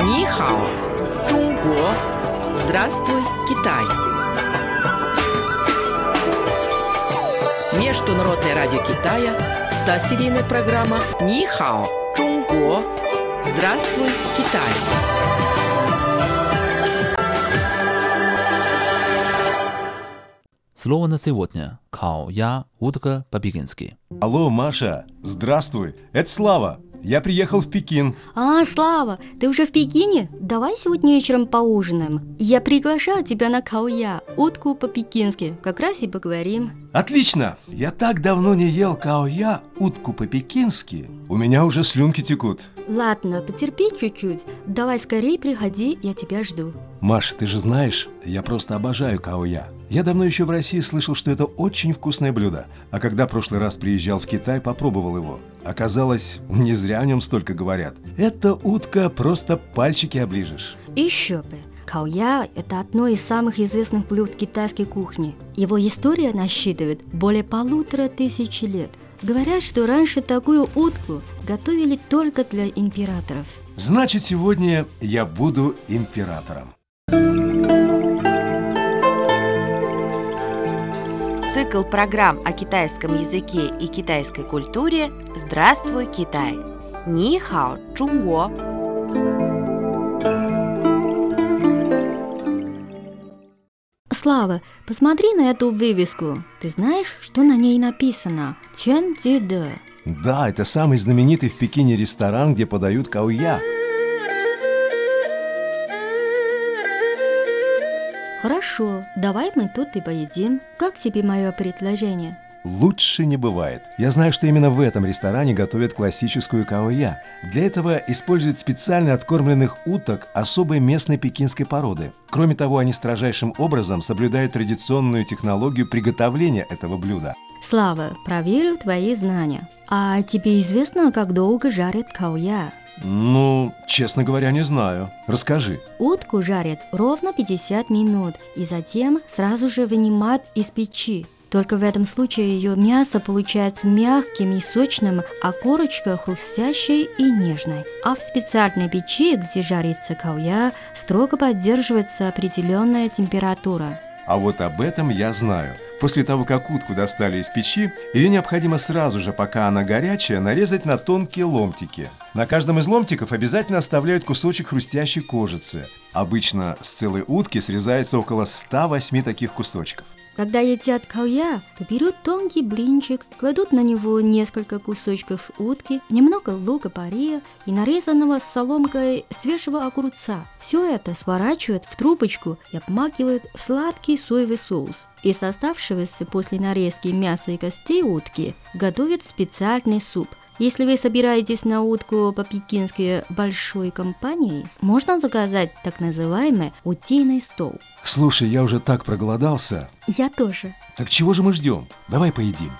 Нихао, Чунго. Здравствуй, Китай. Международное радио Китая, 100-серийная программа Нихао, Чунго. Здравствуй, Китай. Слово на сегодня – као-я, утка по-пекински. Алло, Маша, здравствуй, это Слава. Я приехал в Пекин. А, Слава, ты уже в Пекине? Давай сегодня вечером поужинаем. Я приглашаю тебя на каоя, утку по-пекински. Как раз и поговорим. Отлично! Я так давно не ел каоя, утку по-пекински. У меня уже слюнки текут. Ладно, потерпи чуть-чуть. Давай скорее приходи, я тебя жду. Маша, ты же знаешь, я просто обожаю каоя. Я давно еще в России слышал, что это очень вкусное блюдо. А когда в прошлый раз приезжал в Китай, попробовал его. Оказалось, не зря о нем столько говорят. Эта утка просто пальчики оближешь. Еще бы. Каоя – это одно из самых известных блюд китайской кухни. Его история насчитывает более полутора тысяч лет. Говорят, что раньше такую утку готовили только для императоров. Значит, сегодня я буду императором. Цикл программ о китайском языке и китайской культуре «Здравствуй, Китай!» Ни хао, Чунго! Слава, посмотри на эту вывеску. Ты знаешь, что на ней написано? Чен. Да, это самый знаменитый в Пекине ресторан, где подают кауя. Хорошо, давай мы тут и поедим. Как тебе мое предложение? Лучше не бывает. Я знаю, что именно в этом ресторане готовят классическую каоя. Для этого используют специально откормленных уток особой местной пекинской породы. Кроме того, они строжайшим образом соблюдают традиционную технологию приготовления этого блюда. Слава, проверю твои знания. А тебе известно, как долго жарят каоя? Ну, честно говоря, не знаю. Расскажи. Утку жарят ровно 50 минут и затем сразу же вынимают из печи. Только в этом случае ее мясо получается мягким и сочным, а корочка хрустящей и нежной. А в специальной печи, где жарится кауя, строго поддерживается определенная температура. А вот об этом я знаю. После того, как утку достали из печи, ее необходимо сразу же, пока она горячая, нарезать на тонкие ломтики. На каждом из ломтиков обязательно оставляют кусочек хрустящей кожицы. Обычно с целой утки срезается около 108 таких кусочков. Когда едят кауя, то берут тонкий блинчик, кладут на него несколько кусочков утки, немного лука-пория и нарезанного с соломкой свежего огурца. Все это сворачивают в трубочку и обмакивают в сладкий соевый соус. Из оставшегося после нарезки мяса и костей утки готовят специальный суп. Если вы собираетесь на утку по-пекински большой компанией, можно заказать так называемый утиный стол. Слушай, я уже так проголодался. Я тоже. Так чего же мы ждем? Давай поедим.